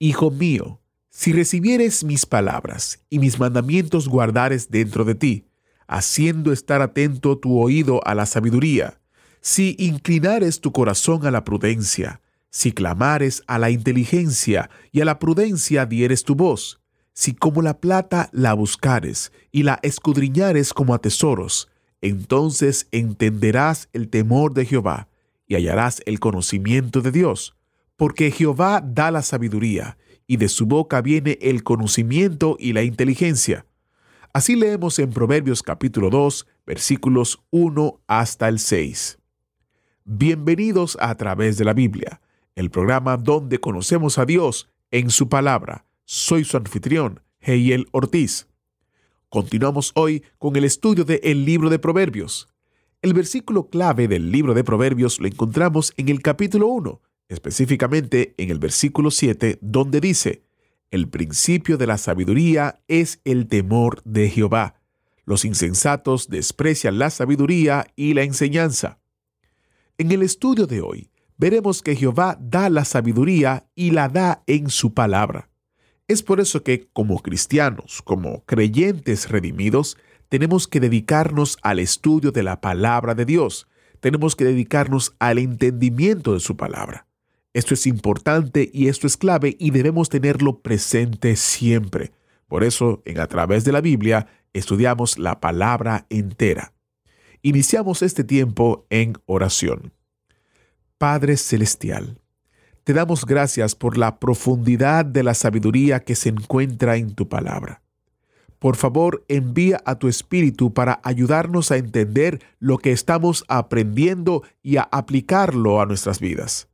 Hijo mío, si recibieres mis palabras y mis mandamientos guardares dentro de ti, haciendo estar atento tu oído a la sabiduría, si inclinares tu corazón a la prudencia, si clamares a la inteligencia y a la prudencia dieres tu voz, si como la plata la buscares y la escudriñares como a tesoros, entonces entenderás el temor de Jehová y hallarás el conocimiento de Dios, porque Jehová da la sabiduría, y de su boca viene el conocimiento y la inteligencia. Así leemos en Proverbios capítulo 2, versículos 1 hasta el 6. Bienvenidos a, través de la Biblia, el programa donde conocemos a Dios en su palabra. Soy su anfitrión, Heiel Ortiz. Continuamos hoy con el estudio del el libro de Proverbios. El versículo clave del libro de Proverbios lo encontramos en el capítulo 1, específicamente en el versículo 7, donde dice, El principio de la sabiduría es el temor de Jehová. Los insensatos desprecian la sabiduría y la enseñanza. En el estudio de hoy, veremos que Jehová da la sabiduría y la da en su palabra. Es por eso que, como cristianos, como creyentes redimidos, tenemos que dedicarnos al estudio de la palabra de Dios. Tenemos que dedicarnos al entendimiento de su palabra. Esto es importante y esto es clave y debemos tenerlo presente siempre. Por eso, en A través de la Biblia, estudiamos la palabra entera. Iniciamos este tiempo en oración. Padre Celestial, te damos gracias por la profundidad de la sabiduría que se encuentra en tu palabra. Por favor, envía a tu Espíritu para ayudarnos a entender lo que estamos aprendiendo y a aplicarlo a nuestras vidas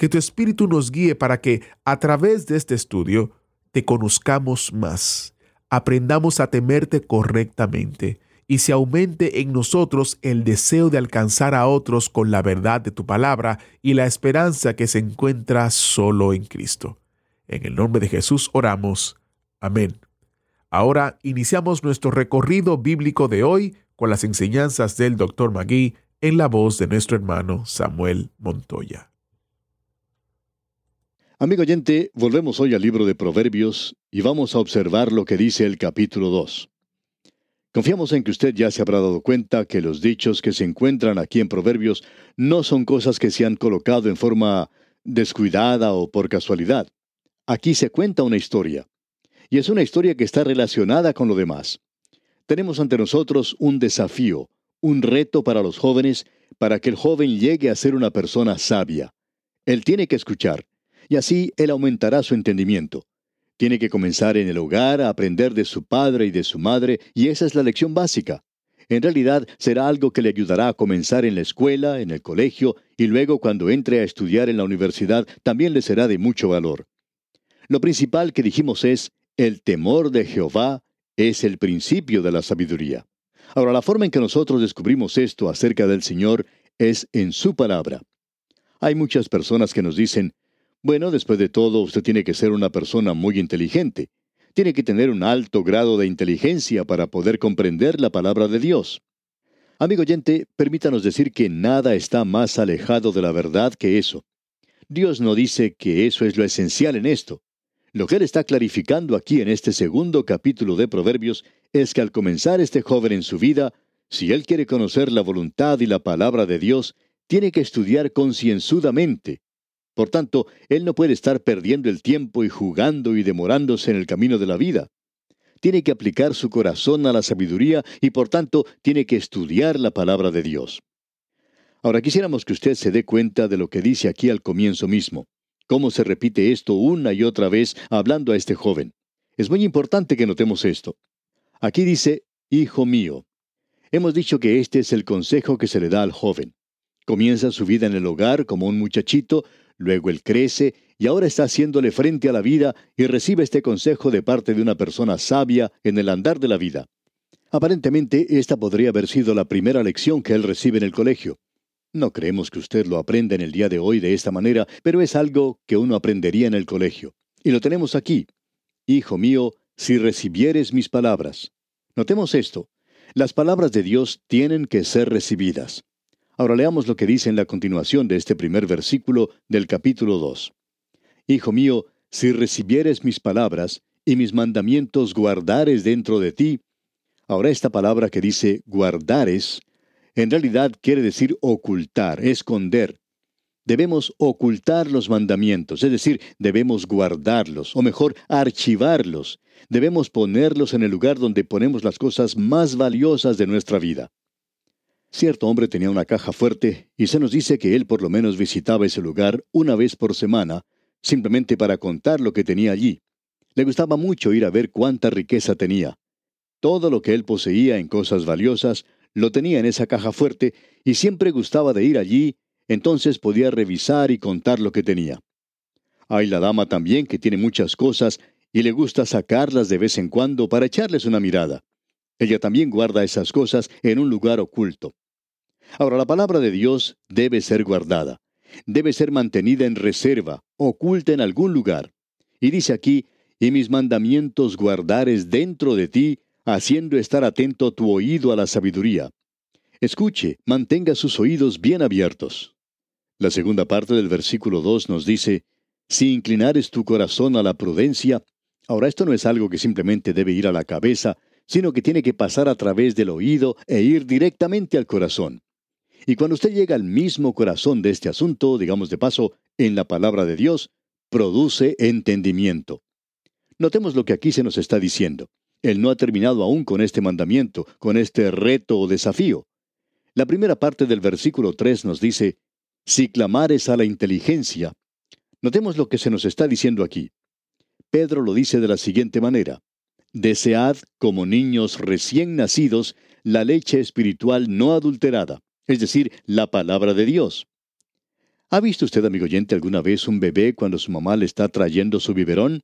que tu Espíritu nos guíe para que a través de este estudio te conozcamos más, aprendamos a temerte correctamente y se aumente en nosotros el deseo de alcanzar a otros con la verdad de tu palabra y la esperanza que se encuentra solo en Cristo. En el nombre de Jesús oramos. Amén. Ahora iniciamos nuestro recorrido bíblico de hoy con las enseñanzas del Dr. Magui en la voz de nuestro hermano Samuel Montoya. Amigo oyente, volvemos hoy al libro de Proverbios y vamos a observar lo que dice el capítulo 2. Confiamos en que usted ya se habrá dado cuenta que los dichos que se encuentran aquí en Proverbios no son cosas que se han colocado en forma descuidada o por casualidad. Aquí se cuenta una historia. Y es una historia que está relacionada con lo demás. Tenemos ante nosotros un desafío, un reto para los jóvenes, para que el joven llegue a ser una persona sabia. Él tiene que escuchar y así él aumentará su entendimiento. Tiene que comenzar en el hogar a aprender de su padre y de su madre, y esa es la lección básica. En realidad será algo que le ayudará a comenzar en la escuela, en el colegio, y luego cuando entre a estudiar en la universidad también le será de mucho valor. Lo principal que dijimos es, el temor de Jehová es el principio de la sabiduría. Ahora, la forma en que nosotros descubrimos esto acerca del Señor es en su palabra. Hay muchas personas que nos dicen, bueno, después de todo, usted tiene que ser una persona muy inteligente. Tiene que tener un alto grado de inteligencia para poder comprender la palabra de Dios. Amigo oyente, permítanos decir que nada está más alejado de la verdad que eso. Dios no dice que eso es lo esencial en esto. Lo que Él está clarificando aquí en este segundo capítulo de Proverbios es que al comenzar este joven en su vida, si Él quiere conocer la voluntad y la palabra de Dios, tiene que estudiar concienzudamente, por tanto, él no puede estar perdiendo el tiempo y jugando y demorándose en el camino de la vida. Tiene que aplicar su corazón a la sabiduría y por tanto tiene que estudiar la palabra de Dios. Ahora quisiéramos que usted se dé cuenta de lo que dice aquí al comienzo mismo, cómo se repite esto una y otra vez hablando a este joven. Es muy importante que notemos esto. Aquí dice, Hijo mío. Hemos dicho que este es el consejo que se le da al joven. Comienza su vida en el hogar como un muchachito, Luego él crece y ahora está haciéndole frente a la vida y recibe este consejo de parte de una persona sabia en el andar de la vida. Aparentemente, esta podría haber sido la primera lección que él recibe en el colegio. No creemos que usted lo aprenda en el día de hoy de esta manera, pero es algo que uno aprendería en el colegio. Y lo tenemos aquí. Hijo mío, si recibieres mis palabras. Notemos esto. Las palabras de Dios tienen que ser recibidas. Ahora leamos lo que dice en la continuación de este primer versículo del capítulo 2. Hijo mío, si recibieres mis palabras y mis mandamientos guardares dentro de ti, ahora esta palabra que dice guardares, en realidad quiere decir ocultar, esconder. Debemos ocultar los mandamientos, es decir, debemos guardarlos, o mejor, archivarlos. Debemos ponerlos en el lugar donde ponemos las cosas más valiosas de nuestra vida. Cierto hombre tenía una caja fuerte y se nos dice que él por lo menos visitaba ese lugar una vez por semana, simplemente para contar lo que tenía allí. Le gustaba mucho ir a ver cuánta riqueza tenía. Todo lo que él poseía en cosas valiosas lo tenía en esa caja fuerte y siempre gustaba de ir allí, entonces podía revisar y contar lo que tenía. Hay la dama también que tiene muchas cosas y le gusta sacarlas de vez en cuando para echarles una mirada. Ella también guarda esas cosas en un lugar oculto. Ahora, la palabra de Dios debe ser guardada, debe ser mantenida en reserva, oculta en algún lugar. Y dice aquí, y mis mandamientos guardares dentro de ti, haciendo estar atento tu oído a la sabiduría. Escuche, mantenga sus oídos bien abiertos. La segunda parte del versículo 2 nos dice, Si inclinares tu corazón a la prudencia, ahora esto no es algo que simplemente debe ir a la cabeza, sino que tiene que pasar a través del oído e ir directamente al corazón. Y cuando usted llega al mismo corazón de este asunto, digamos de paso, en la palabra de Dios, produce entendimiento. Notemos lo que aquí se nos está diciendo. Él no ha terminado aún con este mandamiento, con este reto o desafío. La primera parte del versículo 3 nos dice, si clamares a la inteligencia. Notemos lo que se nos está diciendo aquí. Pedro lo dice de la siguiente manera, desead como niños recién nacidos la leche espiritual no adulterada, es decir, la palabra de Dios. ¿Ha visto usted, amigo oyente, alguna vez un bebé cuando su mamá le está trayendo su biberón?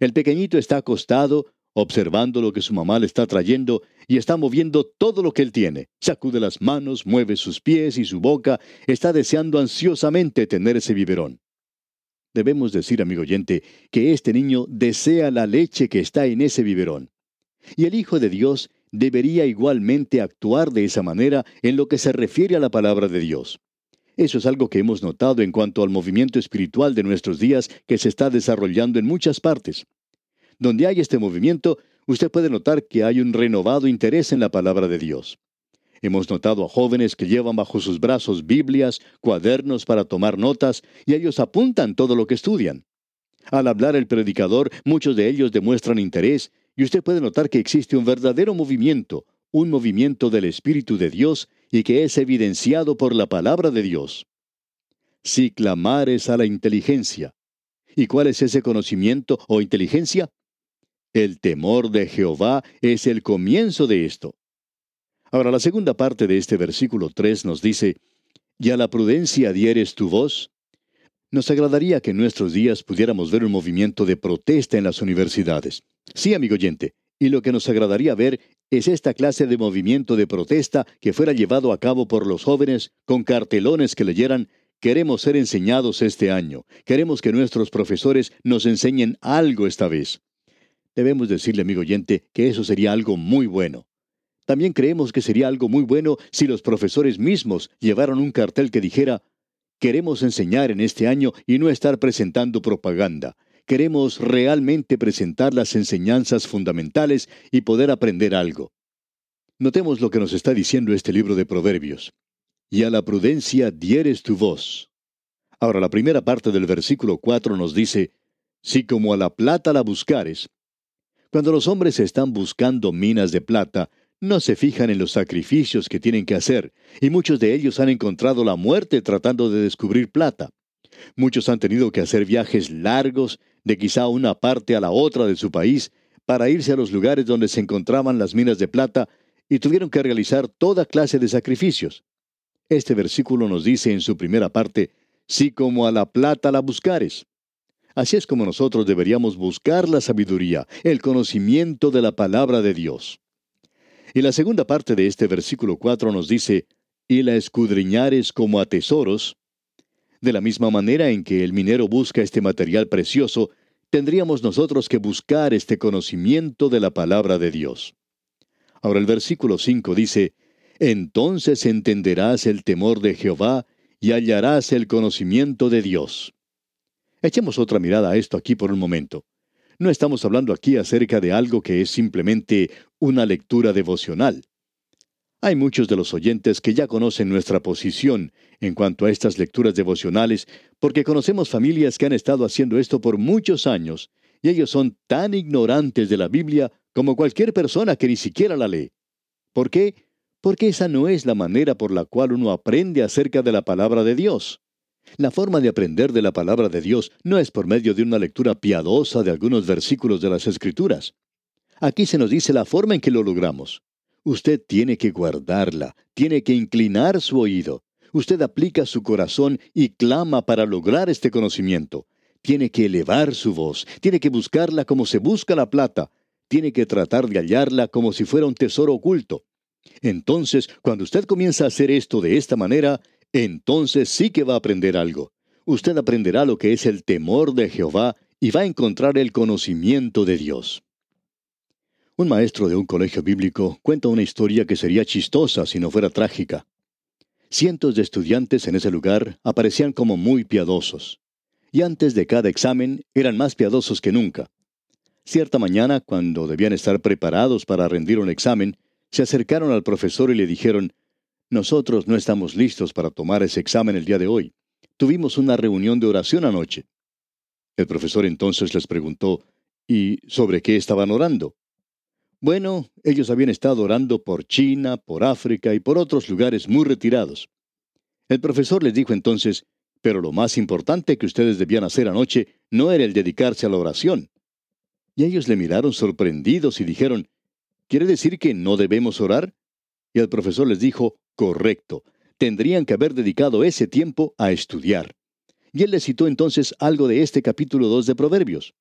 El pequeñito está acostado, observando lo que su mamá le está trayendo y está moviendo todo lo que él tiene. Sacude las manos, mueve sus pies y su boca, está deseando ansiosamente tener ese biberón. Debemos decir, amigo oyente, que este niño desea la leche que está en ese biberón. Y el Hijo de Dios debería igualmente actuar de esa manera en lo que se refiere a la palabra de Dios. Eso es algo que hemos notado en cuanto al movimiento espiritual de nuestros días que se está desarrollando en muchas partes. Donde hay este movimiento, usted puede notar que hay un renovado interés en la palabra de Dios. Hemos notado a jóvenes que llevan bajo sus brazos Biblias, cuadernos para tomar notas, y ellos apuntan todo lo que estudian. Al hablar el predicador, muchos de ellos demuestran interés, y usted puede notar que existe un verdadero movimiento, un movimiento del Espíritu de Dios, y que es evidenciado por la palabra de Dios. Si clamares a la inteligencia. ¿Y cuál es ese conocimiento o inteligencia? El temor de Jehová es el comienzo de esto. Ahora la segunda parte de este versículo 3 nos dice, ¿y a la prudencia dieres tu voz? Nos agradaría que en nuestros días pudiéramos ver un movimiento de protesta en las universidades. Sí, amigo oyente, y lo que nos agradaría ver es esta clase de movimiento de protesta que fuera llevado a cabo por los jóvenes con cartelones que leyeran Queremos ser enseñados este año. Queremos que nuestros profesores nos enseñen algo esta vez. Debemos decirle, amigo oyente, que eso sería algo muy bueno. También creemos que sería algo muy bueno si los profesores mismos llevaran un cartel que dijera, queremos enseñar en este año y no estar presentando propaganda. Queremos realmente presentar las enseñanzas fundamentales y poder aprender algo. Notemos lo que nos está diciendo este libro de Proverbios. Y a la prudencia dieres tu voz. Ahora la primera parte del versículo 4 nos dice, Si como a la plata la buscares, cuando los hombres están buscando minas de plata, no se fijan en los sacrificios que tienen que hacer, y muchos de ellos han encontrado la muerte tratando de descubrir plata. Muchos han tenido que hacer viajes largos, de quizá una parte a la otra de su país, para irse a los lugares donde se encontraban las minas de plata, y tuvieron que realizar toda clase de sacrificios. Este versículo nos dice en su primera parte, si como a la plata la buscares. Así es como nosotros deberíamos buscar la sabiduría, el conocimiento de la palabra de Dios. Y la segunda parte de este versículo 4 nos dice, y la escudriñares como a tesoros. De la misma manera en que el minero busca este material precioso, tendríamos nosotros que buscar este conocimiento de la palabra de Dios. Ahora el versículo 5 dice, Entonces entenderás el temor de Jehová y hallarás el conocimiento de Dios. Echemos otra mirada a esto aquí por un momento. No estamos hablando aquí acerca de algo que es simplemente una lectura devocional. Hay muchos de los oyentes que ya conocen nuestra posición en cuanto a estas lecturas devocionales porque conocemos familias que han estado haciendo esto por muchos años y ellos son tan ignorantes de la Biblia como cualquier persona que ni siquiera la lee. ¿Por qué? Porque esa no es la manera por la cual uno aprende acerca de la palabra de Dios. La forma de aprender de la palabra de Dios no es por medio de una lectura piadosa de algunos versículos de las Escrituras. Aquí se nos dice la forma en que lo logramos. Usted tiene que guardarla, tiene que inclinar su oído. Usted aplica su corazón y clama para lograr este conocimiento. Tiene que elevar su voz, tiene que buscarla como se busca la plata, tiene que tratar de hallarla como si fuera un tesoro oculto. Entonces, cuando usted comienza a hacer esto de esta manera, entonces sí que va a aprender algo. Usted aprenderá lo que es el temor de Jehová y va a encontrar el conocimiento de Dios. Un maestro de un colegio bíblico cuenta una historia que sería chistosa si no fuera trágica. Cientos de estudiantes en ese lugar aparecían como muy piadosos, y antes de cada examen eran más piadosos que nunca. Cierta mañana, cuando debían estar preparados para rendir un examen, se acercaron al profesor y le dijeron, nosotros no estamos listos para tomar ese examen el día de hoy. Tuvimos una reunión de oración anoche. El profesor entonces les preguntó, ¿y sobre qué estaban orando? Bueno, ellos habían estado orando por China, por África y por otros lugares muy retirados. El profesor les dijo entonces, pero lo más importante que ustedes debían hacer anoche no era el dedicarse a la oración. Y ellos le miraron sorprendidos y dijeron, ¿quiere decir que no debemos orar? Y el profesor les dijo, correcto. Tendrían que haber dedicado ese tiempo a estudiar. Y él le citó entonces algo de este capítulo 2 de Proverbios.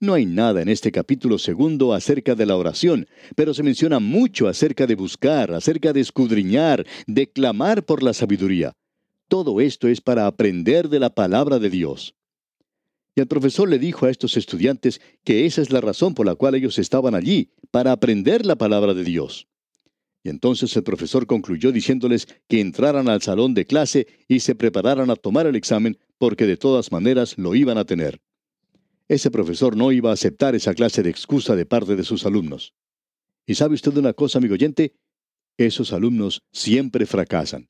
No hay nada en este capítulo segundo acerca de la oración, pero se menciona mucho acerca de buscar, acerca de escudriñar, de clamar por la sabiduría. Todo esto es para aprender de la palabra de Dios. Y el profesor le dijo a estos estudiantes que esa es la razón por la cual ellos estaban allí, para aprender la palabra de Dios. Y entonces el profesor concluyó diciéndoles que entraran al salón de clase y se prepararan a tomar el examen porque de todas maneras lo iban a tener. Ese profesor no iba a aceptar esa clase de excusa de parte de sus alumnos. ¿Y sabe usted una cosa, amigo oyente? Esos alumnos siempre fracasan.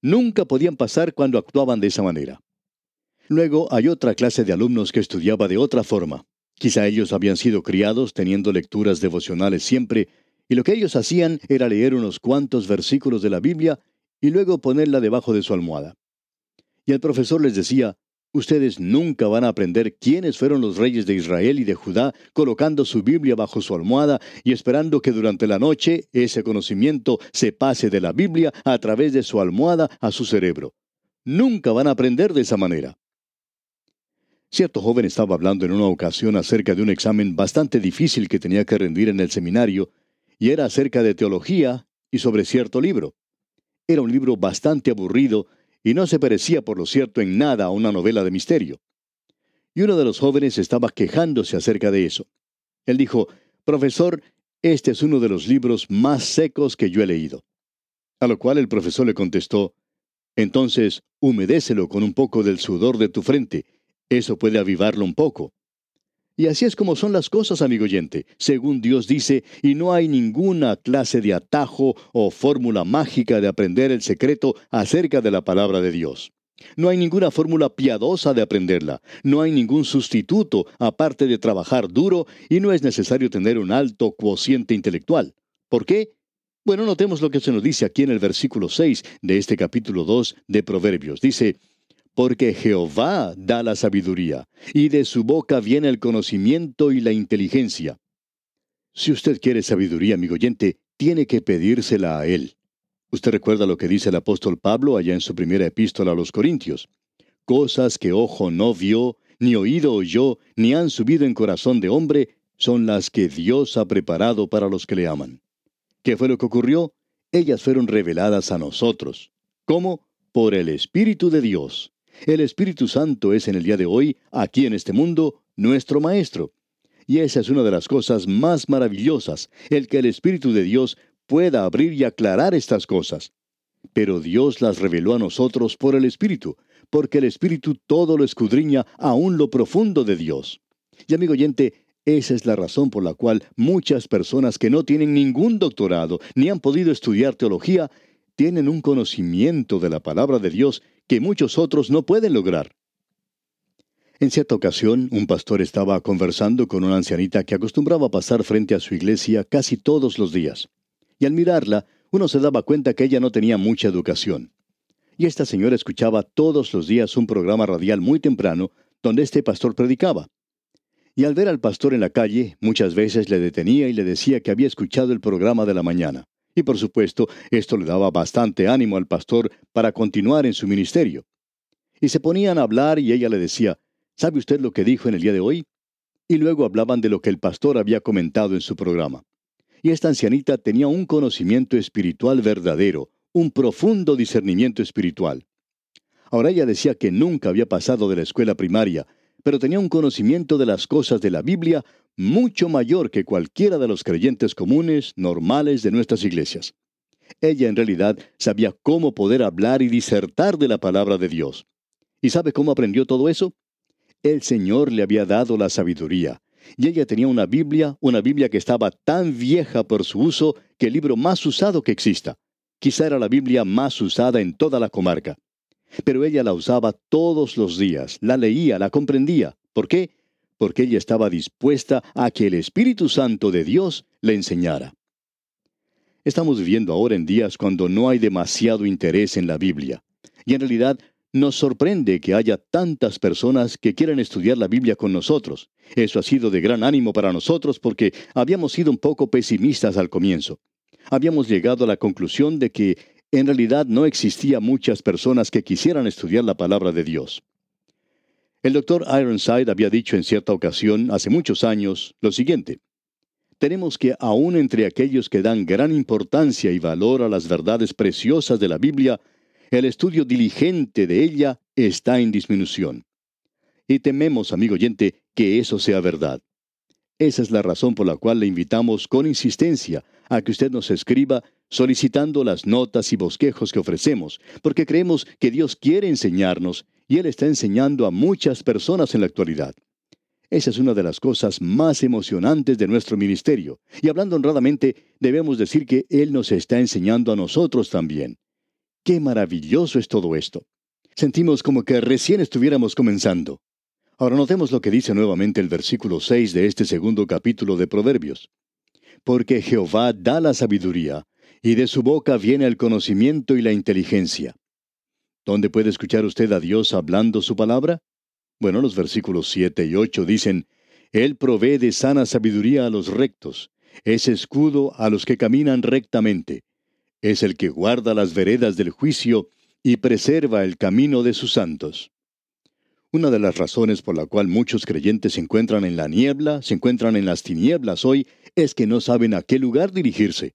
Nunca podían pasar cuando actuaban de esa manera. Luego hay otra clase de alumnos que estudiaba de otra forma. Quizá ellos habían sido criados teniendo lecturas devocionales siempre y lo que ellos hacían era leer unos cuantos versículos de la Biblia y luego ponerla debajo de su almohada. Y el profesor les decía, ustedes nunca van a aprender quiénes fueron los reyes de Israel y de Judá colocando su Biblia bajo su almohada y esperando que durante la noche ese conocimiento se pase de la Biblia a través de su almohada a su cerebro. Nunca van a aprender de esa manera. Cierto joven estaba hablando en una ocasión acerca de un examen bastante difícil que tenía que rendir en el seminario y era acerca de teología y sobre cierto libro. Era un libro bastante aburrido y no se parecía, por lo cierto, en nada a una novela de misterio. Y uno de los jóvenes estaba quejándose acerca de eso. Él dijo, Profesor, este es uno de los libros más secos que yo he leído. A lo cual el profesor le contestó, Entonces, humedécelo con un poco del sudor de tu frente. Eso puede avivarlo un poco. Y así es como son las cosas, amigo oyente, según Dios dice, y no hay ninguna clase de atajo o fórmula mágica de aprender el secreto acerca de la palabra de Dios. No hay ninguna fórmula piadosa de aprenderla, no hay ningún sustituto aparte de trabajar duro y no es necesario tener un alto cociente intelectual. ¿Por qué? Bueno, notemos lo que se nos dice aquí en el versículo 6 de este capítulo 2 de Proverbios. Dice, porque Jehová da la sabiduría, y de su boca viene el conocimiento y la inteligencia. Si usted quiere sabiduría, amigo oyente, tiene que pedírsela a Él. Usted recuerda lo que dice el apóstol Pablo allá en su primera epístola a los Corintios. Cosas que ojo no vio, ni oído oyó, ni han subido en corazón de hombre, son las que Dios ha preparado para los que le aman. ¿Qué fue lo que ocurrió? Ellas fueron reveladas a nosotros. ¿Cómo? Por el Espíritu de Dios. El Espíritu Santo es en el día de hoy, aquí en este mundo, nuestro Maestro. Y esa es una de las cosas más maravillosas, el que el Espíritu de Dios pueda abrir y aclarar estas cosas. Pero Dios las reveló a nosotros por el Espíritu, porque el Espíritu todo lo escudriña aún lo profundo de Dios. Y amigo oyente, esa es la razón por la cual muchas personas que no tienen ningún doctorado ni han podido estudiar teología, tienen un conocimiento de la palabra de Dios que muchos otros no pueden lograr. En cierta ocasión, un pastor estaba conversando con una ancianita que acostumbraba pasar frente a su iglesia casi todos los días. Y al mirarla, uno se daba cuenta que ella no tenía mucha educación. Y esta señora escuchaba todos los días un programa radial muy temprano donde este pastor predicaba. Y al ver al pastor en la calle, muchas veces le detenía y le decía que había escuchado el programa de la mañana. Y por supuesto, esto le daba bastante ánimo al pastor para continuar en su ministerio. Y se ponían a hablar y ella le decía, ¿Sabe usted lo que dijo en el día de hoy? Y luego hablaban de lo que el pastor había comentado en su programa. Y esta ancianita tenía un conocimiento espiritual verdadero, un profundo discernimiento espiritual. Ahora ella decía que nunca había pasado de la escuela primaria, pero tenía un conocimiento de las cosas de la Biblia mucho mayor que cualquiera de los creyentes comunes, normales de nuestras iglesias. Ella en realidad sabía cómo poder hablar y disertar de la palabra de Dios. ¿Y sabe cómo aprendió todo eso? El Señor le había dado la sabiduría. Y ella tenía una Biblia, una Biblia que estaba tan vieja por su uso que el libro más usado que exista. Quizá era la Biblia más usada en toda la comarca. Pero ella la usaba todos los días, la leía, la comprendía. ¿Por qué? Porque ella estaba dispuesta a que el Espíritu Santo de Dios le enseñara. Estamos viviendo ahora en días cuando no hay demasiado interés en la Biblia. Y en realidad nos sorprende que haya tantas personas que quieran estudiar la Biblia con nosotros. Eso ha sido de gran ánimo para nosotros porque habíamos sido un poco pesimistas al comienzo. Habíamos llegado a la conclusión de que en realidad no existía muchas personas que quisieran estudiar la palabra de Dios. El doctor Ironside había dicho en cierta ocasión, hace muchos años, lo siguiente. Tenemos que aún entre aquellos que dan gran importancia y valor a las verdades preciosas de la Biblia, el estudio diligente de ella está en disminución. Y tememos, amigo oyente, que eso sea verdad. Esa es la razón por la cual le invitamos con insistencia a que usted nos escriba solicitando las notas y bosquejos que ofrecemos, porque creemos que Dios quiere enseñarnos y Él está enseñando a muchas personas en la actualidad. Esa es una de las cosas más emocionantes de nuestro ministerio. Y hablando honradamente, debemos decir que Él nos está enseñando a nosotros también. Qué maravilloso es todo esto. Sentimos como que recién estuviéramos comenzando. Ahora notemos lo que dice nuevamente el versículo 6 de este segundo capítulo de Proverbios. Porque Jehová da la sabiduría, y de su boca viene el conocimiento y la inteligencia. ¿Dónde puede escuchar usted a Dios hablando su palabra? Bueno, los versículos 7 y 8 dicen, Él provee de sana sabiduría a los rectos, es escudo a los que caminan rectamente es el que guarda las veredas del juicio y preserva el camino de sus santos. Una de las razones por la cual muchos creyentes se encuentran en la niebla, se encuentran en las tinieblas hoy, es que no saben a qué lugar dirigirse.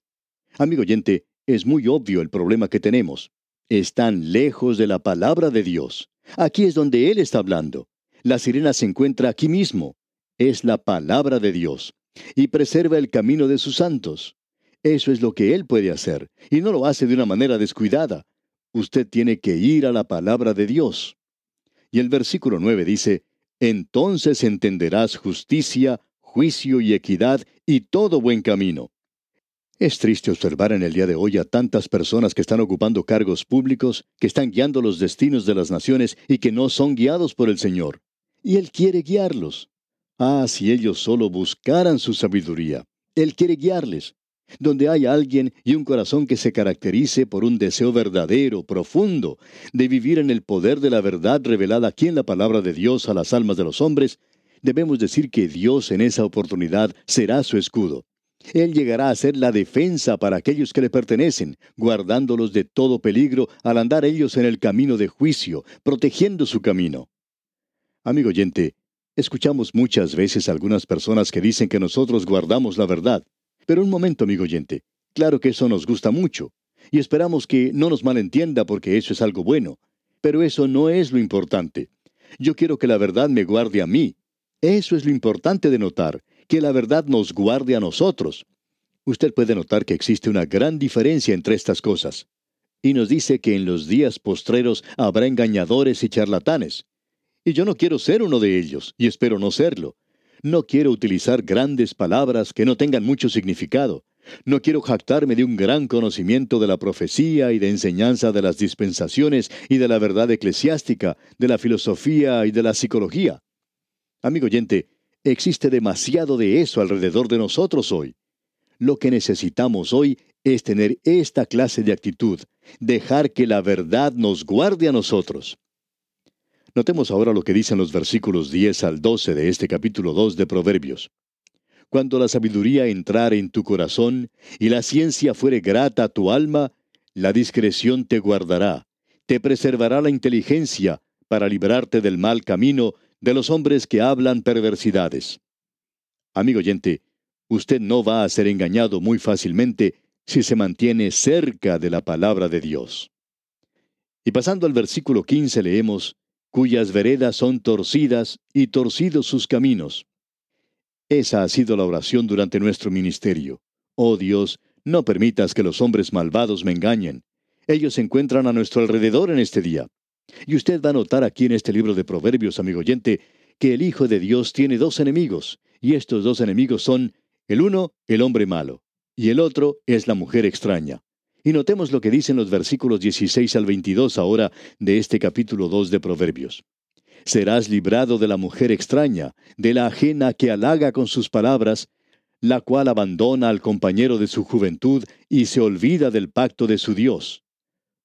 Amigo oyente, es muy obvio el problema que tenemos. Están lejos de la palabra de Dios. Aquí es donde Él está hablando. La sirena se encuentra aquí mismo. Es la palabra de Dios. Y preserva el camino de sus santos. Eso es lo que Él puede hacer, y no lo hace de una manera descuidada. Usted tiene que ir a la palabra de Dios. Y el versículo 9 dice, Entonces entenderás justicia, juicio y equidad y todo buen camino. Es triste observar en el día de hoy a tantas personas que están ocupando cargos públicos, que están guiando los destinos de las naciones y que no son guiados por el Señor. Y Él quiere guiarlos. Ah, si ellos solo buscaran su sabiduría. Él quiere guiarles donde hay alguien y un corazón que se caracterice por un deseo verdadero, profundo, de vivir en el poder de la verdad revelada aquí en la palabra de Dios a las almas de los hombres, debemos decir que Dios en esa oportunidad será su escudo. Él llegará a ser la defensa para aquellos que le pertenecen, guardándolos de todo peligro al andar ellos en el camino de juicio, protegiendo su camino. Amigo oyente, escuchamos muchas veces algunas personas que dicen que nosotros guardamos la verdad. Pero un momento, amigo oyente, claro que eso nos gusta mucho, y esperamos que no nos malentienda porque eso es algo bueno. Pero eso no es lo importante. Yo quiero que la verdad me guarde a mí. Eso es lo importante de notar, que la verdad nos guarde a nosotros. Usted puede notar que existe una gran diferencia entre estas cosas. Y nos dice que en los días postreros habrá engañadores y charlatanes. Y yo no quiero ser uno de ellos, y espero no serlo. No quiero utilizar grandes palabras que no tengan mucho significado. No quiero jactarme de un gran conocimiento de la profecía y de enseñanza de las dispensaciones y de la verdad eclesiástica, de la filosofía y de la psicología. Amigo oyente, existe demasiado de eso alrededor de nosotros hoy. Lo que necesitamos hoy es tener esta clase de actitud, dejar que la verdad nos guarde a nosotros. Notemos ahora lo que dicen los versículos 10 al 12 de este capítulo 2 de Proverbios. Cuando la sabiduría entrare en tu corazón y la ciencia fuere grata a tu alma, la discreción te guardará, te preservará la inteligencia para librarte del mal camino de los hombres que hablan perversidades. Amigo oyente, usted no va a ser engañado muy fácilmente si se mantiene cerca de la palabra de Dios. Y pasando al versículo 15 leemos, cuyas veredas son torcidas y torcidos sus caminos. Esa ha sido la oración durante nuestro ministerio. Oh Dios, no permitas que los hombres malvados me engañen. Ellos se encuentran a nuestro alrededor en este día. Y usted va a notar aquí en este libro de Proverbios, amigo oyente, que el Hijo de Dios tiene dos enemigos, y estos dos enemigos son, el uno, el hombre malo, y el otro es la mujer extraña. Y notemos lo que dicen los versículos 16 al 22 ahora de este capítulo 2 de Proverbios. Serás librado de la mujer extraña, de la ajena que halaga con sus palabras, la cual abandona al compañero de su juventud y se olvida del pacto de su Dios.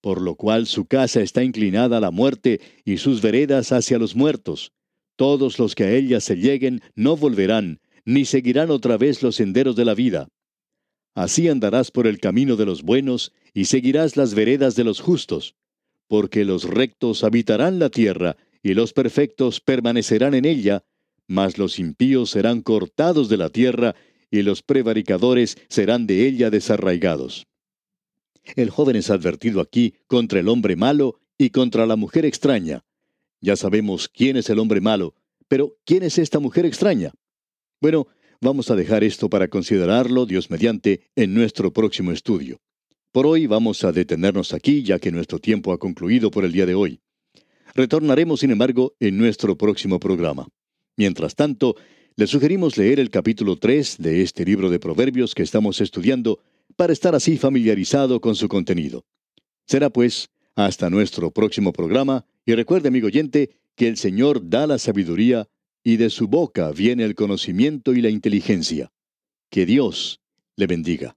Por lo cual su casa está inclinada a la muerte y sus veredas hacia los muertos. Todos los que a ella se lleguen no volverán, ni seguirán otra vez los senderos de la vida. Así andarás por el camino de los buenos y seguirás las veredas de los justos, porque los rectos habitarán la tierra y los perfectos permanecerán en ella, mas los impíos serán cortados de la tierra y los prevaricadores serán de ella desarraigados. El joven es advertido aquí contra el hombre malo y contra la mujer extraña. Ya sabemos quién es el hombre malo, pero ¿quién es esta mujer extraña? Bueno, Vamos a dejar esto para considerarlo, Dios mediante, en nuestro próximo estudio. Por hoy vamos a detenernos aquí, ya que nuestro tiempo ha concluido por el día de hoy. Retornaremos, sin embargo, en nuestro próximo programa. Mientras tanto, le sugerimos leer el capítulo 3 de este libro de Proverbios que estamos estudiando para estar así familiarizado con su contenido. Será pues hasta nuestro próximo programa y recuerde, amigo oyente, que el Señor da la sabiduría y de su boca viene el conocimiento y la inteligencia. Que Dios le bendiga.